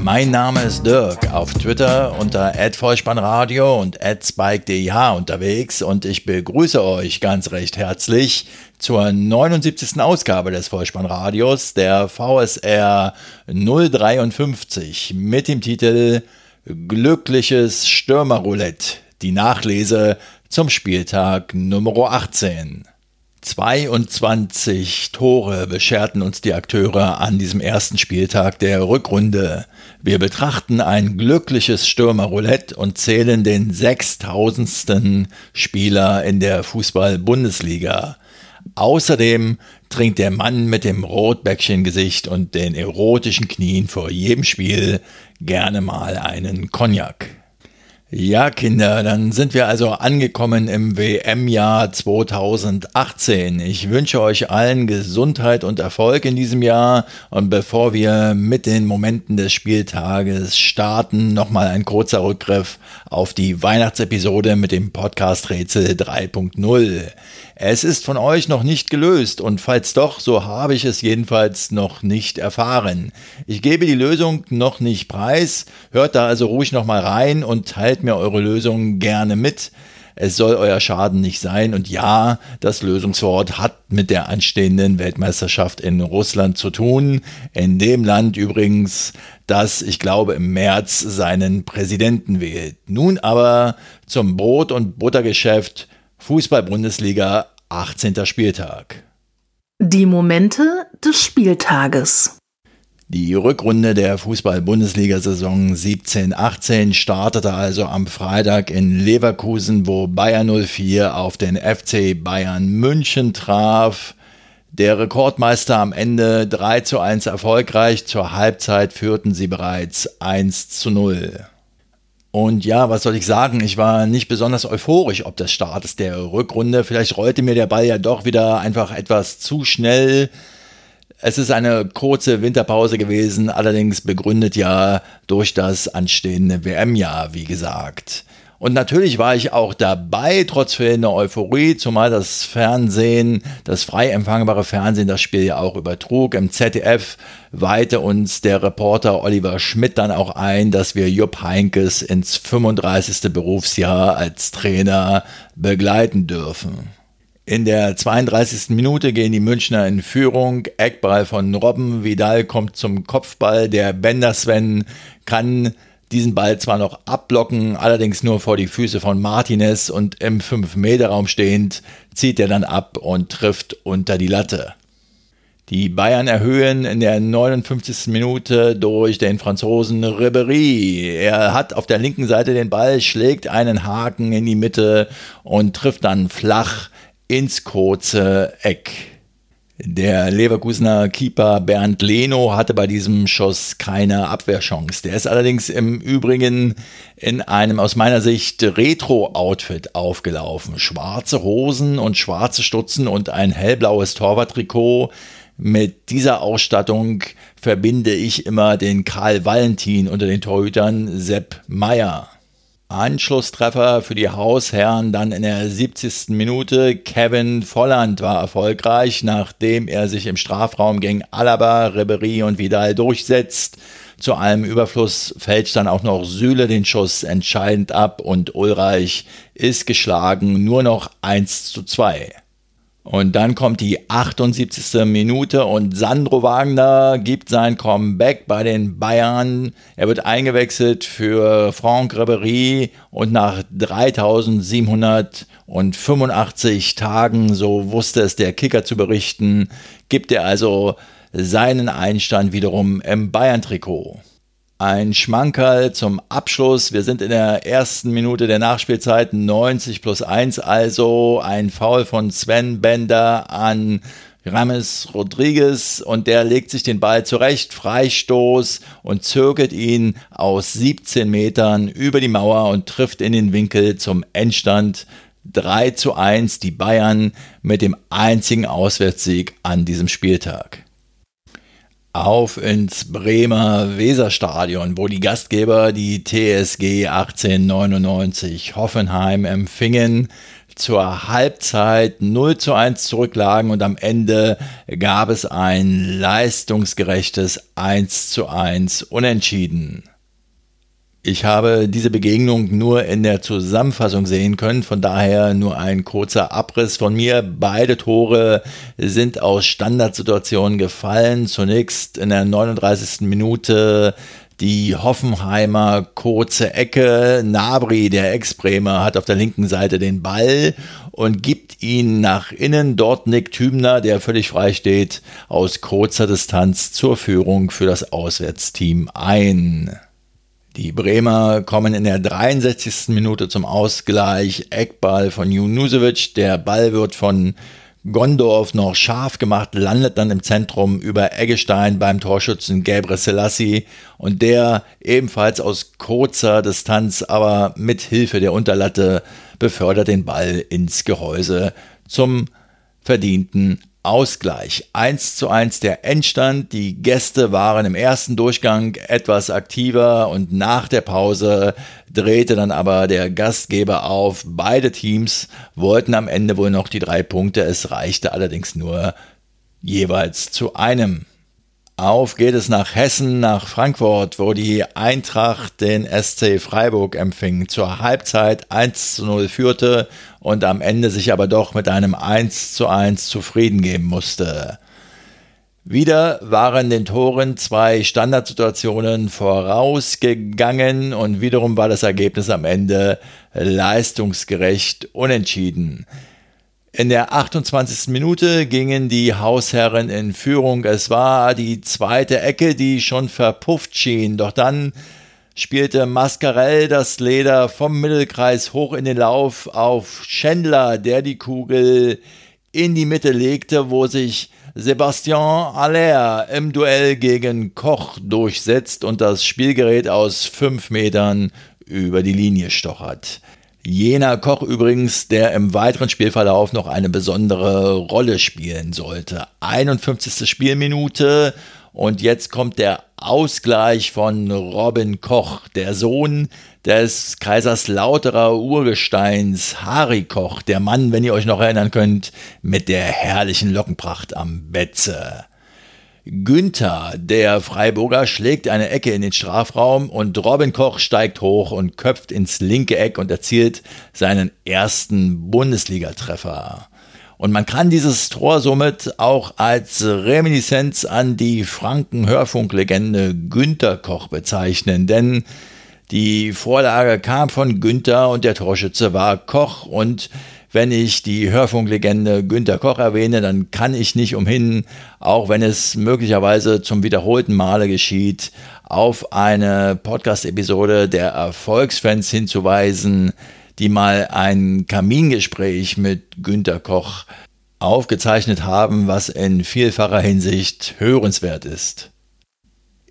Mein Name ist Dirk, auf Twitter unter @vollspannradio und @spike_dih unterwegs und ich begrüße euch ganz recht herzlich zur 79. Ausgabe des Vollspannradios, der VSR 053 mit dem Titel Glückliches Stürmerroulette, die Nachlese zum Spieltag Nummer 18. 22 Tore bescherten uns die Akteure an diesem ersten Spieltag der Rückrunde. Wir betrachten ein glückliches Stürmerroulette und zählen den 6000. Spieler in der Fußball-Bundesliga. Außerdem trinkt der Mann mit dem Rotbäckchen-Gesicht und den erotischen Knien vor jedem Spiel gerne mal einen Cognac. Ja, Kinder, dann sind wir also angekommen im WM-Jahr 2018. Ich wünsche euch allen Gesundheit und Erfolg in diesem Jahr. Und bevor wir mit den Momenten des Spieltages starten, nochmal ein kurzer Rückgriff auf die Weihnachtsepisode mit dem Podcast Rätsel 3.0. Es ist von euch noch nicht gelöst und falls doch, so habe ich es jedenfalls noch nicht erfahren. Ich gebe die Lösung noch nicht preis, hört da also ruhig nochmal rein und teilt mir eure Lösung gerne mit. Es soll euer Schaden nicht sein und ja, das Lösungswort hat mit der anstehenden Weltmeisterschaft in Russland zu tun, in dem Land übrigens, das, ich glaube, im März seinen Präsidenten wählt. Nun aber zum Brot- und Buttergeschäft Fußball-Bundesliga 18. Spieltag. Die Momente des Spieltages. Die Rückrunde der Fußball-Bundesliga-Saison 17-18 startete also am Freitag in Leverkusen, wo Bayern 04 auf den FC Bayern München traf. Der Rekordmeister am Ende 3 zu 1 erfolgreich. Zur Halbzeit führten sie bereits 1 zu 0. Und ja, was soll ich sagen? Ich war nicht besonders euphorisch ob des Startes der Rückrunde. Vielleicht rollte mir der Ball ja doch wieder einfach etwas zu schnell. Es ist eine kurze Winterpause gewesen, allerdings begründet ja durch das anstehende WM-Jahr, wie gesagt. Und natürlich war ich auch dabei, trotz fehlender Euphorie, zumal das Fernsehen, das frei empfangbare Fernsehen das Spiel ja auch übertrug. Im ZDF weihte uns der Reporter Oliver Schmidt dann auch ein, dass wir Jupp Heinkes ins 35. Berufsjahr als Trainer begleiten dürfen. In der 32. Minute gehen die Münchner in Führung. Eckball von Robben. Vidal kommt zum Kopfball. Der Bender Sven kann diesen Ball zwar noch abblocken, allerdings nur vor die Füße von Martinez und im 5-Meter-Raum stehend zieht er dann ab und trifft unter die Latte. Die Bayern erhöhen in der 59. Minute durch den Franzosen Ribéry. Er hat auf der linken Seite den Ball, schlägt einen Haken in die Mitte und trifft dann flach ins kurze Eck. Der Leverkusener Keeper Bernd Leno hatte bei diesem Schuss keine Abwehrchance. Der ist allerdings im Übrigen in einem aus meiner Sicht Retro-Outfit aufgelaufen. Schwarze Hosen und schwarze Stutzen und ein hellblaues Torwarttrikot. Mit dieser Ausstattung verbinde ich immer den Karl Valentin unter den Torhütern Sepp Meyer. Anschlusstreffer für die Hausherren dann in der 70. Minute. Kevin Volland war erfolgreich, nachdem er sich im Strafraum gegen Alaba, Ribery und Vidal durchsetzt. Zu allem Überfluss fällt dann auch noch Süle den Schuss entscheidend ab und Ulreich ist geschlagen, nur noch 1 zu 2. Und dann kommt die 78. Minute und Sandro Wagner gibt sein Comeback bei den Bayern. Er wird eingewechselt für Franck Ribéry und nach 3785 Tagen, so wusste es der Kicker zu berichten, gibt er also seinen Einstand wiederum im Bayern-Trikot. Ein Schmankerl zum Abschluss. Wir sind in der ersten Minute der Nachspielzeit 90 plus 1, also ein Foul von Sven Bender an Rames Rodriguez und der legt sich den Ball zurecht, Freistoß und zirkelt ihn aus 17 Metern über die Mauer und trifft in den Winkel zum Endstand 3 zu 1 die Bayern mit dem einzigen Auswärtssieg an diesem Spieltag. Auf ins Bremer Weserstadion, wo die Gastgeber die TSG 1899 Hoffenheim empfingen, zur Halbzeit 0 zu 1 zurücklagen und am Ende gab es ein leistungsgerechtes 1 zu 1 Unentschieden. Ich habe diese Begegnung nur in der Zusammenfassung sehen können, von daher nur ein kurzer Abriss von mir. Beide Tore sind aus Standardsituationen gefallen. Zunächst in der 39. Minute die Hoffenheimer kurze Ecke. Nabri, der Ex-Bremer, hat auf der linken Seite den Ball und gibt ihn nach innen. Dort Nick Thübner, der völlig frei steht, aus kurzer Distanz zur Führung für das Auswärtsteam ein. Die Bremer kommen in der 63. Minute zum Ausgleich. Eckball von Junusovic. Der Ball wird von Gondorf noch scharf gemacht, landet dann im Zentrum über Eggestein beim Torschützen Gabriel Selassie und der ebenfalls aus kurzer Distanz, aber mit Hilfe der Unterlatte befördert den Ball ins Gehäuse zum verdienten Ausgleich. 1 zu 1 der Endstand. Die Gäste waren im ersten Durchgang etwas aktiver und nach der Pause drehte dann aber der Gastgeber auf. Beide Teams wollten am Ende wohl noch die drei Punkte. Es reichte allerdings nur jeweils zu einem. Auf geht es nach Hessen, nach Frankfurt, wo die Eintracht den SC Freiburg empfing. Zur Halbzeit 1 zu 0 führte und am Ende sich aber doch mit einem 1 zu 1 zufrieden geben musste. Wieder waren den Toren zwei Standardsituationen vorausgegangen und wiederum war das Ergebnis am Ende leistungsgerecht unentschieden. In der 28. Minute gingen die Hausherren in Führung. Es war die zweite Ecke, die schon verpufft schien. Doch dann spielte Mascarell das Leder vom Mittelkreis hoch in den Lauf auf Schändler, der die Kugel in die Mitte legte, wo sich Sebastian Aller im Duell gegen Koch durchsetzt und das Spielgerät aus fünf Metern über die Linie stochert. Jener Koch übrigens, der im weiteren Spielverlauf noch eine besondere Rolle spielen sollte. 51. Spielminute und jetzt kommt der Ausgleich von Robin Koch, der Sohn des Kaiserslauterer Urgesteins Harry Koch, der Mann, wenn ihr euch noch erinnern könnt, mit der herrlichen Lockenpracht am Betze. Günther, der Freiburger, schlägt eine Ecke in den Strafraum und Robin Koch steigt hoch und köpft ins linke Eck und erzielt seinen ersten Bundesligatreffer. Und man kann dieses Tor somit auch als Reminiszenz an die Franken-Hörfunklegende Günther Koch bezeichnen, denn die Vorlage kam von Günther und der Torschütze war Koch und wenn ich die Hörfunklegende Günter Koch erwähne, dann kann ich nicht umhin, auch wenn es möglicherweise zum wiederholten Male geschieht, auf eine Podcast-Episode der Erfolgsfans hinzuweisen, die mal ein Kamingespräch mit Günter Koch aufgezeichnet haben, was in vielfacher Hinsicht hörenswert ist.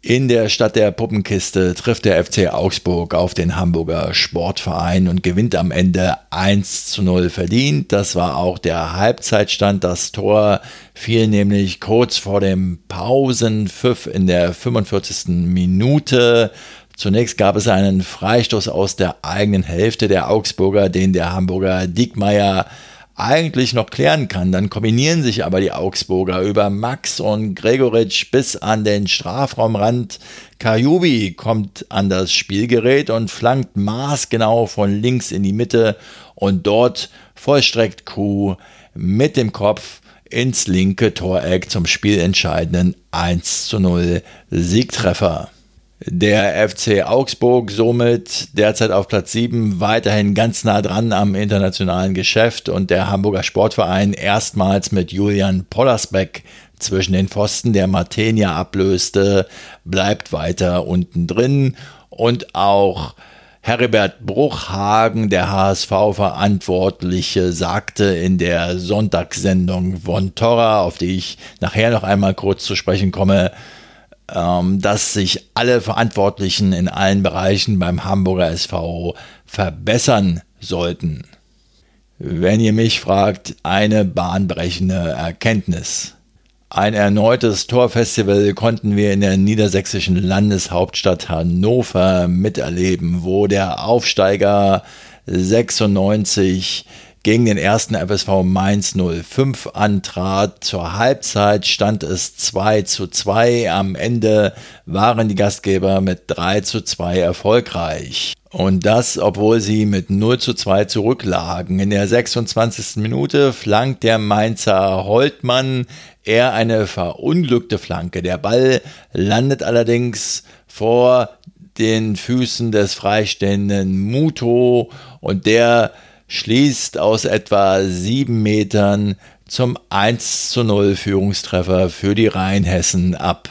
In der Stadt der Puppenkiste trifft der FC Augsburg auf den Hamburger Sportverein und gewinnt am Ende 1 zu 0 verdient. Das war auch der Halbzeitstand. Das Tor fiel nämlich kurz vor dem Pausenpfiff in der 45. Minute. Zunächst gab es einen Freistoß aus der eigenen Hälfte der Augsburger, den der Hamburger Diekmeyer eigentlich noch klären kann. Dann kombinieren sich aber die Augsburger über Max und Gregoritsch bis an den Strafraumrand. Kajubi kommt an das Spielgerät und flankt maßgenau von links in die Mitte und dort vollstreckt Kuh mit dem Kopf ins linke Toreck zum spielentscheidenden 1 zu 0 Siegtreffer. Der FC Augsburg somit derzeit auf Platz 7 weiterhin ganz nah dran am internationalen Geschäft. Und der Hamburger Sportverein erstmals mit Julian Pollersbeck zwischen den Pfosten, der Martenia ablöste, bleibt weiter unten drin. Und auch Heribert Bruchhagen, der HSV-Verantwortliche, sagte in der Sonntagssendung von Torra, auf die ich nachher noch einmal kurz zu sprechen komme, dass sich alle Verantwortlichen in allen Bereichen beim Hamburger SV verbessern sollten. Wenn ihr mich fragt, eine bahnbrechende Erkenntnis. Ein erneutes Torfestival konnten wir in der niedersächsischen Landeshauptstadt Hannover miterleben, wo der Aufsteiger 96 gegen den ersten FSV Mainz 05 antrat. Zur Halbzeit stand es 2 zu 2. Am Ende waren die Gastgeber mit 3 zu 2 erfolgreich. Und das, obwohl sie mit 0 zu 2 zurücklagen. In der 26. Minute flankt der Mainzer Holtmann eher eine verunglückte Flanke. Der Ball landet allerdings vor den Füßen des freistehenden Muto und der schließt aus etwa sieben Metern zum 1 zu 0 Führungstreffer für die Rheinhessen ab.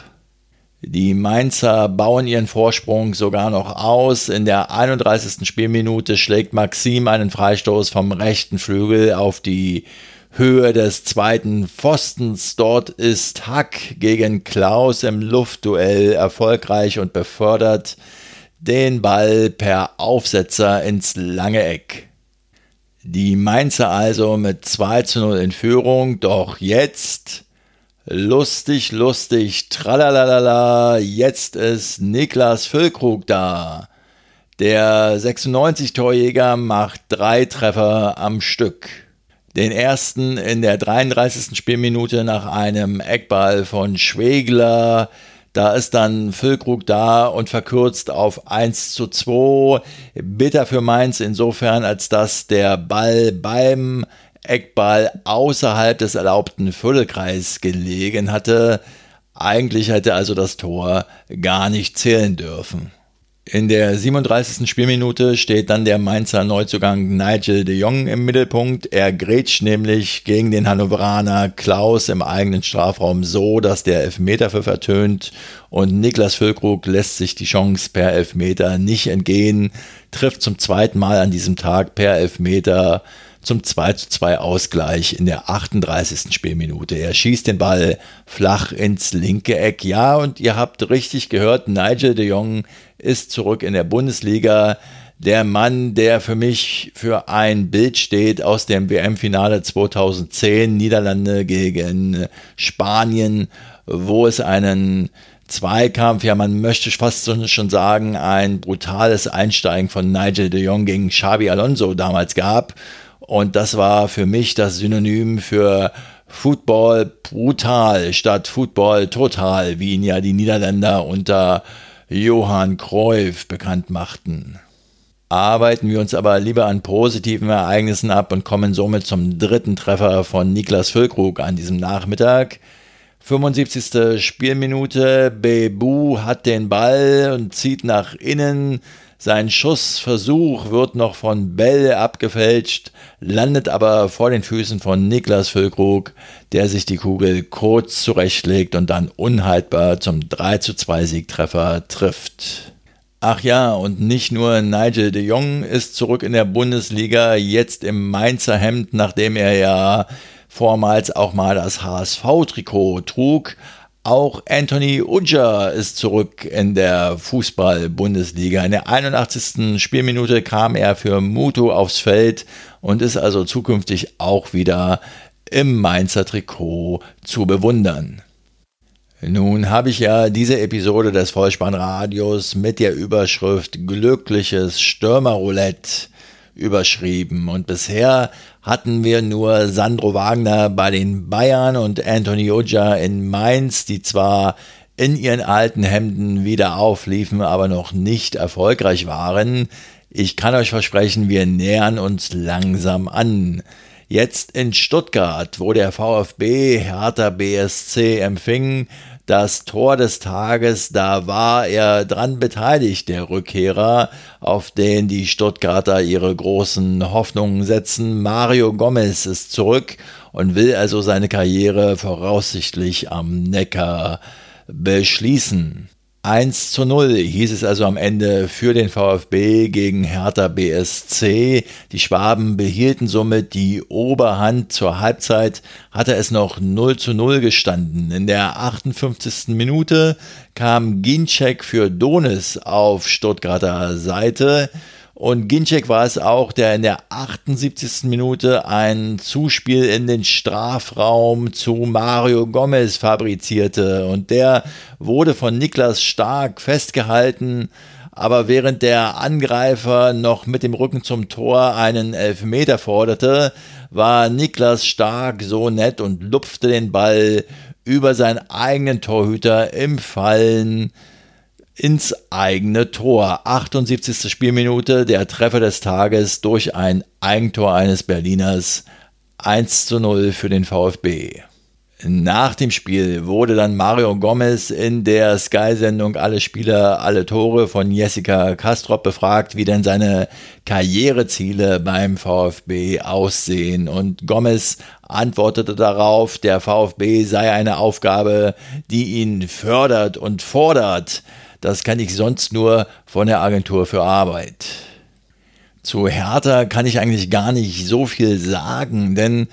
Die Mainzer bauen ihren Vorsprung sogar noch aus. In der 31. Spielminute schlägt Maxim einen Freistoß vom rechten Flügel auf die Höhe des zweiten Pfostens. Dort ist Hack gegen Klaus im Luftduell erfolgreich und befördert den Ball per Aufsetzer ins lange Eck. Die Mainzer also mit 2 zu 0 in Führung, doch jetzt lustig, lustig, tralalala, jetzt ist Niklas Füllkrug da. Der 96-Torjäger macht drei Treffer am Stück. Den ersten in der 33. Spielminute nach einem Eckball von Schwegler. Da ist dann Füllkrug da und verkürzt auf 1 zu 2. Bitter für Mainz insofern, als dass der Ball beim Eckball außerhalb des erlaubten Viertelkreis gelegen hatte. Eigentlich hätte also das Tor gar nicht zählen dürfen. In der 37. Spielminute steht dann der Mainzer Neuzugang Nigel de Jong im Mittelpunkt. Er grätscht nämlich gegen den Hannoveraner Klaus im eigenen Strafraum so, dass der Elfmeter für vertönt und Niklas Füllkrug lässt sich die Chance per Elfmeter nicht entgehen, trifft zum zweiten Mal an diesem Tag per Elfmeter zum 2 zu 2 Ausgleich in der 38. Spielminute. Er schießt den Ball flach ins linke Eck. Ja, und ihr habt richtig gehört, Nigel de Jong ist zurück in der Bundesliga. Der Mann, der für mich für ein Bild steht aus dem WM-Finale 2010, Niederlande gegen Spanien, wo es einen Zweikampf, ja, man möchte fast schon sagen, ein brutales Einsteigen von Nigel de Jong gegen Xabi Alonso damals gab und das war für mich das Synonym für Football brutal statt Football total, wie ihn ja die Niederländer unter Johann Cruyff bekannt machten. Arbeiten wir uns aber lieber an positiven Ereignissen ab und kommen somit zum dritten Treffer von Niklas Füllkrug an diesem Nachmittag. 75. Spielminute, Bebu hat den Ball und zieht nach innen, sein Schussversuch wird noch von Bell abgefälscht, landet aber vor den Füßen von Niklas Füllkrug, der sich die Kugel kurz zurechtlegt und dann unhaltbar zum 3 zu 2 Siegtreffer trifft. Ach ja, und nicht nur Nigel de Jong ist zurück in der Bundesliga, jetzt im Mainzer Hemd, nachdem er ja vormals auch mal das HSV-Trikot trug, auch Anthony Ujja ist zurück in der Fußball-Bundesliga. In der 81. Spielminute kam er für Muto aufs Feld und ist also zukünftig auch wieder im Mainzer Trikot zu bewundern. Nun habe ich ja diese Episode des Vollspannradios mit der Überschrift Glückliches Stürmerroulette überschrieben. Und bisher hatten wir nur Sandro Wagner bei den Bayern und Anthony Oja in Mainz, die zwar in ihren alten Hemden wieder aufliefen, aber noch nicht erfolgreich waren. Ich kann euch versprechen, wir nähern uns langsam an. Jetzt in Stuttgart, wo der VfB Hertha BSC empfing, das Tor des Tages, da war er dran beteiligt, der Rückkehrer, auf den die Stuttgarter ihre großen Hoffnungen setzen. Mario Gomez ist zurück und will also seine Karriere voraussichtlich am Neckar beschließen. 1 zu 0 hieß es also am Ende für den VfB gegen Hertha BSC. Die Schwaben behielten somit die Oberhand. Zur Halbzeit hatte es noch 0 zu 0 gestanden. In der 58. Minute kam Ginczek für Donis auf Stuttgarter Seite Und Ginczek war es auch, der in der 78. Minute ein Zuspiel in den Strafraum zu Mario Gomez fabrizierte. Und der wurde von Niklas Stark festgehalten. Aber während der Angreifer noch mit dem Rücken zum Tor einen Elfmeter forderte, war Niklas Stark so nett und lupfte den Ball über seinen eigenen Torhüter im Fallen ins eigene Tor. 78. Spielminute, der Treffer des Tages durch ein Eigentor eines Berliners 1 zu 0 für den VfB. Nach dem Spiel wurde dann Mario Gomez in der Sky-Sendung Alle Spieler, alle Tore von Jessica Kastrop befragt, wie denn seine Karriereziele beim VfB aussehen. Und Gomez antwortete darauf, der VfB sei eine Aufgabe, die ihn fördert und fordert. Das kann ich sonst nur von der Agentur für Arbeit. Zu Hertha kann ich eigentlich gar nicht so viel sagen, denn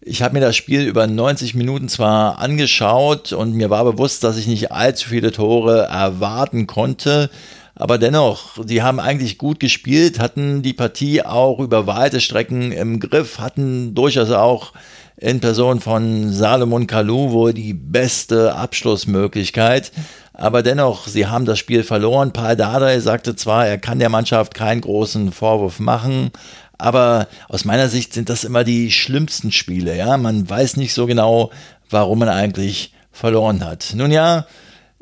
ich habe mir das Spiel über 90 Minuten zwar angeschaut und mir war bewusst, dass ich nicht allzu viele Tore erwarten konnte, aber dennoch, sie haben eigentlich gut gespielt, hatten die Partie auch über weite Strecken im Griff, hatten durchaus auch in Person von Salomon Kalou wohl die beste Abschlussmöglichkeit. Aber dennoch, sie haben das Spiel verloren. Paul Dardai sagte zwar, er kann der Mannschaft keinen großen Vorwurf machen, aber aus meiner Sicht sind das immer die schlimmsten Spiele. Ja, man weiß nicht so genau, warum man eigentlich verloren hat. Nun ja,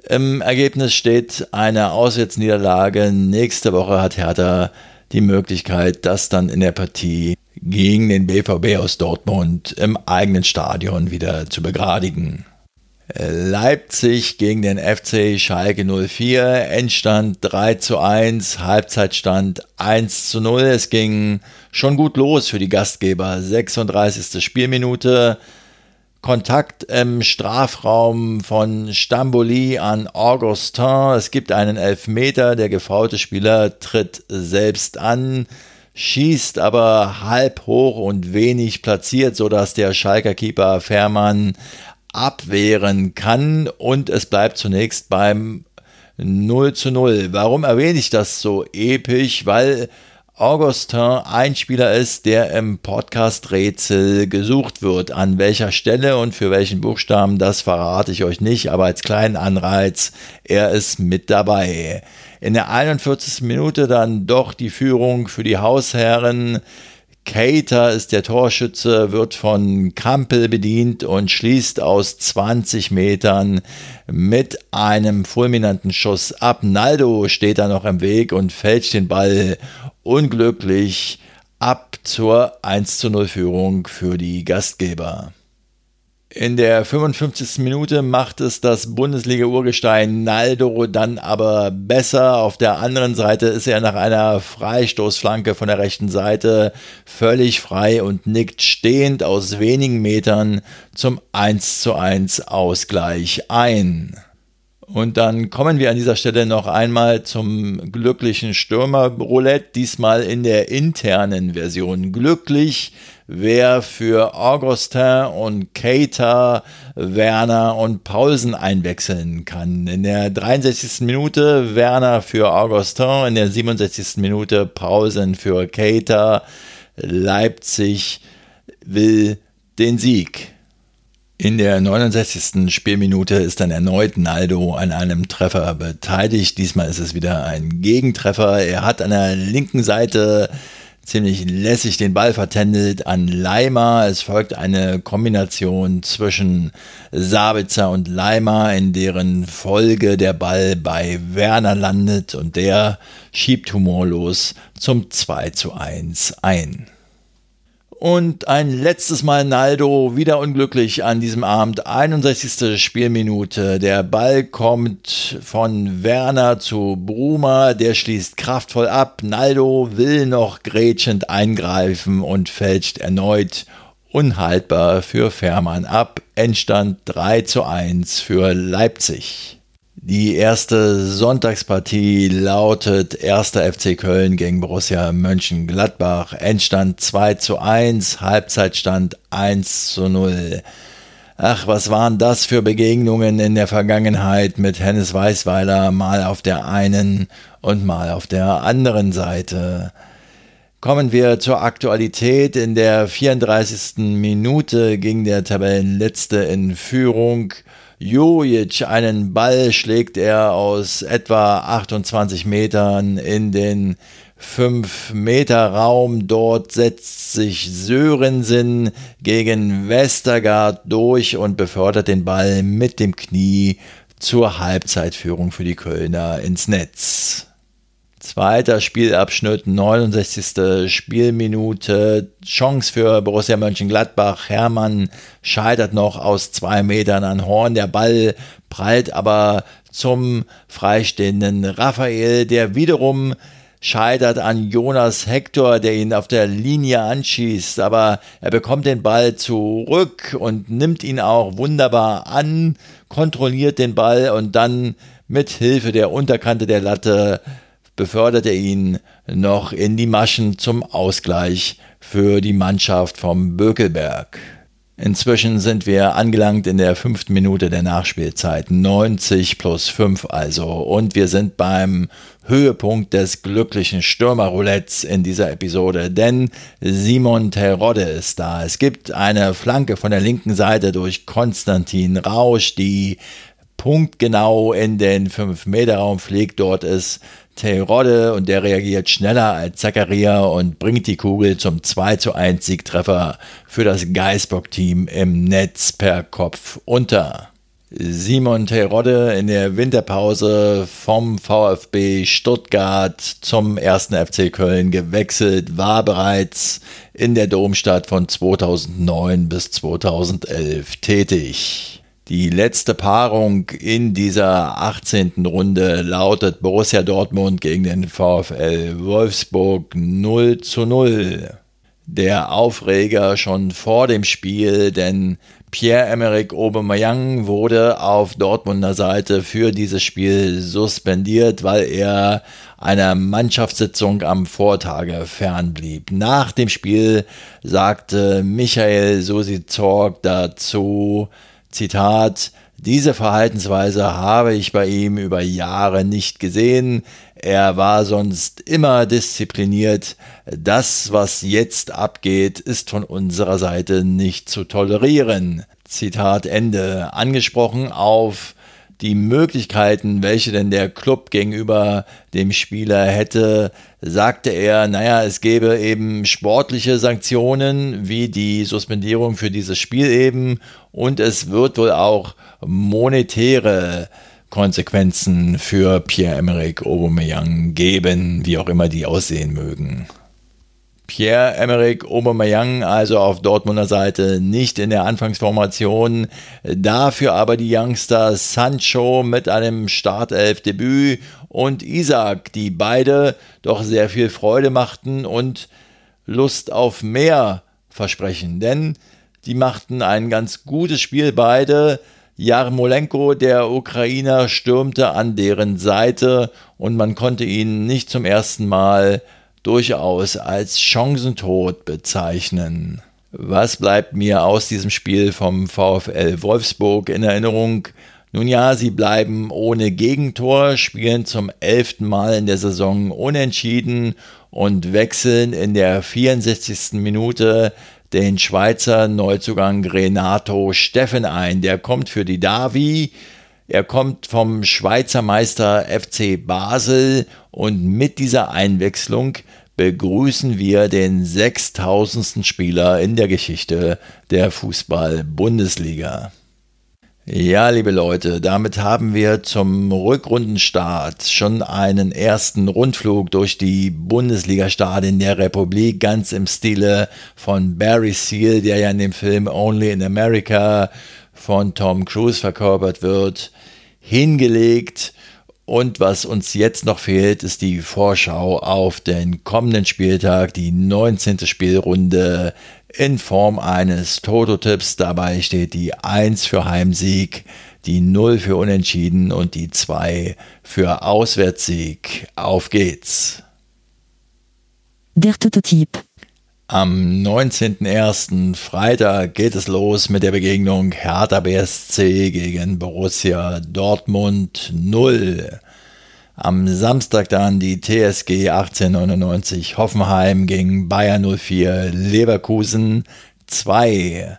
im Ergebnis steht eine Auswärtsniederlage. Nächste Woche hat Hertha die Möglichkeit, das dann in der Partie gegen den BVB aus Dortmund im eigenen Stadion wieder zu begradigen. Leipzig gegen den FC Schalke 04, Endstand 3 zu 1, Halbzeitstand 1 zu 0. Es ging schon gut los für die Gastgeber. 36. Spielminute. Kontakt im Strafraum von Stamboli an Augustin. Es gibt einen Elfmeter. Der gefaulte Spieler tritt selbst an, schießt aber halb hoch und wenig platziert, sodass der Schalker Keeper Fährmann abwehren kann und es bleibt zunächst beim 0 zu 0. Warum erwähne ich das so episch? Weil Augustin ein Spieler ist, der im Podcast-Rätsel gesucht wird. An welcher Stelle und für welchen Buchstaben, das verrate ich euch nicht, aber als kleinen Anreiz, er ist mit dabei. In der 41. Minute dann doch die Führung für die Hausherren. Cater ist der Torschütze, wird von Kampel bedient und schließt aus 20 Metern mit einem fulminanten Schuss ab. Naldo steht da noch im Weg und fälscht den Ball unglücklich ab zur 1 zu 0 Führung für die Gastgeber. In der 55. Minute macht es das Bundesliga-Urgestein Naldo dann aber besser. Auf der anderen Seite ist er nach einer Freistoßflanke von der rechten Seite völlig frei und nickt stehend aus wenigen Metern zum 1 zu 1 Ausgleich ein. Und dann kommen wir an dieser Stelle noch einmal zum glücklichen Stürmer-Roulette, diesmal in der internen Version. Glücklich wer für Augustin und Keita, Werner und Paulsen einwechseln kann. In der 63. Minute Werner für Augustin, in der 67. Minute Paulsen für Keita. Leipzig will den Sieg. In der 69. Spielminute ist dann erneut Naldo an einem Treffer beteiligt. Diesmal ist es wieder ein Gegentreffer. Er hat an der linken Seite ziemlich lässig den Ball vertändelt an Leimer. Es folgt eine Kombination zwischen Sabitzer und Leimer, in deren Folge der Ball bei Werner landet und der schiebt humorlos zum 2 zu 1 ein. Und ein letztes Mal Naldo wieder unglücklich an diesem Abend. 61. Spielminute. Der Ball kommt von Werner zu Bruma. Der schließt kraftvoll ab. Naldo will noch grätschend eingreifen und fälscht erneut unhaltbar für Fährmann ab. Endstand 3 zu 1 für Leipzig. Die erste Sonntagspartie lautet 1. FC Köln gegen Borussia Mönchengladbach. Endstand 2 zu 1, Halbzeitstand 1 zu 0. Ach, was waren das für Begegnungen in der Vergangenheit mit Hennes Weißweiler, mal auf der einen und mal auf der anderen Seite. Kommen wir zur Aktualität. In der 34. Minute ging der Tabellenletzte in Führung. Jojic, einen Ball schlägt er aus etwa 28 Metern in den 5 Meter Raum. Dort setzt sich Sörensen gegen Westergaard durch und befördert den Ball mit dem Knie zur Halbzeitführung für die Kölner ins Netz. Zweiter Spielabschnitt, 69. Spielminute. Chance für Borussia Mönchengladbach. Hermann scheitert noch aus zwei Metern an Horn. Der Ball prallt aber zum freistehenden Raphael, der wiederum scheitert an Jonas Hector, der ihn auf der Linie anschießt, aber er bekommt den Ball zurück und nimmt ihn auch wunderbar an, kontrolliert den Ball und dann mit Hilfe der Unterkante der Latte befördert er ihn noch in die Maschen zum Ausgleich für die Mannschaft vom Bökelberg. Inzwischen sind wir angelangt in der fünften Minute der Nachspielzeit, 90 plus 5 also, und wir sind beim Höhepunkt des glücklichen Stürmerroulettes in dieser Episode, denn Simon Terodde ist da. Es gibt eine Flanke von der linken Seite durch Konstantin Rausch, die punktgenau in den 5-Meter-Raum fliegt. Dort ist Terodde und der reagiert schneller als Zakaria und bringt die Kugel zum 2 zu 1 Siegtreffer für das Geisbock-Team im Netz per Kopf unter. Simon Terodde in der Winterpause vom VfB Stuttgart zum 1. FC Köln gewechselt, war bereits in der Domstadt von 2009 bis 2011 tätig. Die letzte Paarung in dieser 18. Runde lautet Borussia Dortmund gegen den VfL Wolfsburg 0 zu 0. Der Aufreger schon vor dem Spiel, denn Pierre-Emerick Aubameyang wurde auf Dortmunder Seite für dieses Spiel suspendiert, weil er einer Mannschaftssitzung am Vortage fernblieb. Nach dem Spiel sagte Michael Susi Zorg dazu, Zitat, diese Verhaltensweise habe ich bei ihm über Jahre nicht gesehen. Er war sonst immer diszipliniert. Das, was jetzt abgeht, ist von unserer Seite nicht zu tolerieren. Zitat Ende. Angesprochen auf die Möglichkeiten, welche denn der Club gegenüber dem Spieler hätte, sagte er, naja, es gäbe eben sportliche Sanktionen, wie die Suspendierung für dieses Spiel eben, und es wird wohl auch monetäre Konsequenzen für Pierre-Emerick Aubameyang geben, wie auch immer die aussehen mögen. Pierre-Emerick Aubameyang also auf Dortmunder Seite nicht in der Anfangsformation, dafür aber die Youngster Sancho mit einem Startelf-Debüt und Isaac, die beide doch sehr viel Freude machten und Lust auf mehr versprechen, denn die machten ein ganz gutes Spiel beide. Jarmolenko, der Ukrainer, stürmte an deren Seite und man konnte ihn nicht zum ersten Mal durchaus als Chancentod bezeichnen. Was bleibt mir aus diesem Spiel vom VfL Wolfsburg in Erinnerung? Nun ja, sie bleiben ohne Gegentor, spielen zum elften Mal in der Saison unentschieden und wechseln in der 64. Minute den Schweizer Neuzugang Renato Steffen ein. Der kommt für die Davi er kommt vom Schweizer Meister FC Basel und mit dieser Einwechslung begrüßen wir den 6000. Spieler in der Geschichte der Fußball-Bundesliga. Ja, liebe Leute, damit haben wir zum Rückrundenstart schon einen ersten Rundflug durch die Bundesliga-Stadien der Republik, ganz im Stile von Barry Seal, der ja in dem Film Only in America von Tom Cruise verkörpert wird, hingelegt. Und was uns jetzt noch fehlt, ist die Vorschau auf den kommenden Spieltag, die 19. Spielrunde in Form eines Toto-Tipps. Dabei steht die 1 für Heimsieg, die 0 für Unentschieden und die 2 für Auswärtssieg. Auf geht's! Der Toto-Tipp. Am 19.01. Freitag geht es los mit der Begegnung Hertha BSC gegen Borussia Dortmund 0. Am Samstag dann die TSG 1899 Hoffenheim gegen Bayern 04 Leverkusen 2.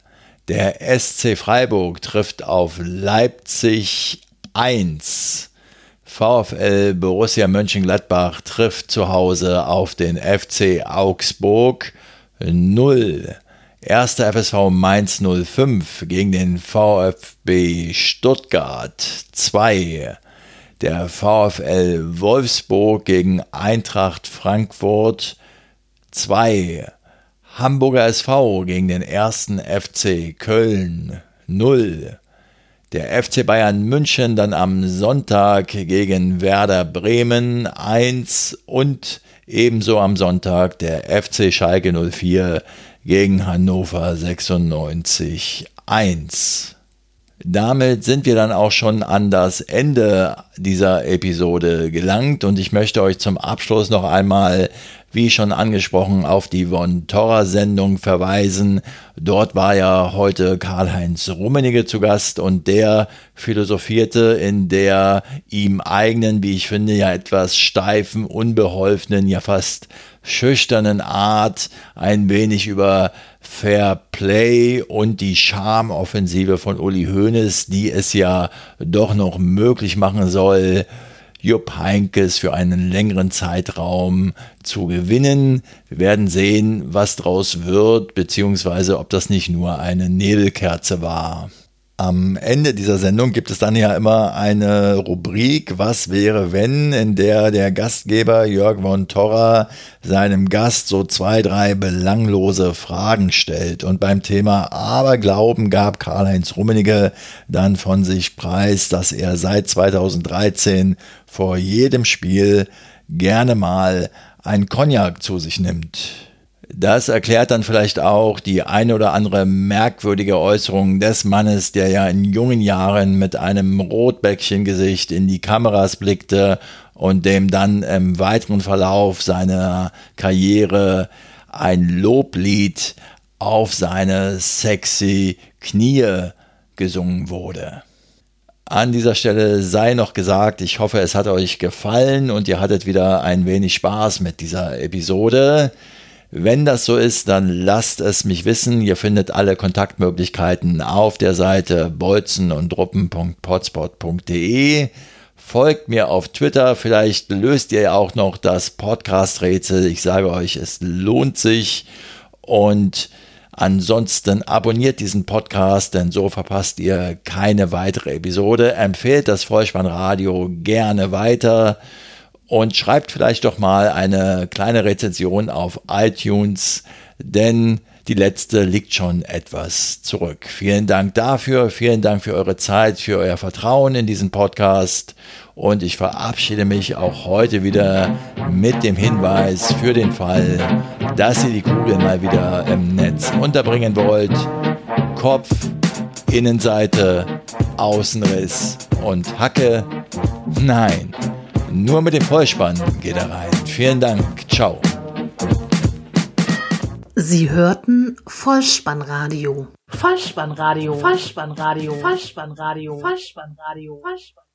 Der SC Freiburg trifft auf Leipzig 1. VfL Borussia Mönchengladbach trifft zu Hause auf den FC Augsburg 0. Erster FSV Mainz 05 gegen den VfB Stuttgart 2. Der VfL Wolfsburg gegen Eintracht Frankfurt 2. Hamburger SV gegen den ersten FC Köln 0. Der FC Bayern München dann am Sonntag gegen Werder Bremen 1 und Ebenso am Sonntag der FC Schalke 04 gegen Hannover 96 1. Damit sind wir dann auch schon an das Ende dieser Episode gelangt und ich möchte euch zum Abschluss noch einmal wie schon angesprochen, auf die Von Torra Sendung verweisen. Dort war ja heute Karl-Heinz Rummenigge zu Gast und der philosophierte in der ihm eigenen, wie ich finde, ja etwas steifen, unbeholfenen, ja fast schüchternen Art ein wenig über Fair Play und die Charmoffensive von Uli Hoeneß, die es ja doch noch möglich machen soll, Jupp Heinkes für einen längeren Zeitraum zu gewinnen. Wir werden sehen, was draus wird, beziehungsweise ob das nicht nur eine Nebelkerze war. Am Ende dieser Sendung gibt es dann ja immer eine Rubrik Was wäre wenn, in der der Gastgeber Jörg von Torra seinem Gast so zwei, drei belanglose Fragen stellt. Und beim Thema Aberglauben gab Karl-Heinz Rummenigge dann von sich preis, dass er seit 2013 vor jedem Spiel gerne mal ein Cognac zu sich nimmt. Das erklärt dann vielleicht auch die eine oder andere merkwürdige Äußerung des Mannes, der ja in jungen Jahren mit einem Rotbäckchengesicht in die Kameras blickte und dem dann im weiteren Verlauf seiner Karriere ein Loblied auf seine sexy Knie gesungen wurde. An dieser Stelle sei noch gesagt, ich hoffe, es hat euch gefallen und ihr hattet wieder ein wenig Spaß mit dieser Episode. Wenn das so ist, dann lasst es mich wissen. Ihr findet alle Kontaktmöglichkeiten auf der Seite bolzenundruppen.potspot.de. Folgt mir auf Twitter, vielleicht löst ihr ja auch noch das Podcast-Rätsel. Ich sage euch, es lohnt sich. Und ansonsten abonniert diesen Podcast, denn so verpasst ihr keine weitere Episode. Empfehlt das Vollspannradio gerne weiter und schreibt vielleicht doch mal eine kleine Rezension auf iTunes, denn die letzte liegt schon etwas zurück. Vielen Dank dafür, vielen Dank für eure Zeit, für euer Vertrauen in diesen Podcast und ich verabschiede mich auch heute wieder mit dem Hinweis für den Fall, dass ihr die Kugel mal wieder im Netz unterbringen wollt. Kopf, Innenseite, Außenriss und Hacke. Nein, nur mit dem Vollspann geht er rein. Vielen Dank. Ciao. Sie hörten Vollspannradio. Vollspannradio. Vollspannradio. Vollspannradio. Vollspannradio. Vollspannradio.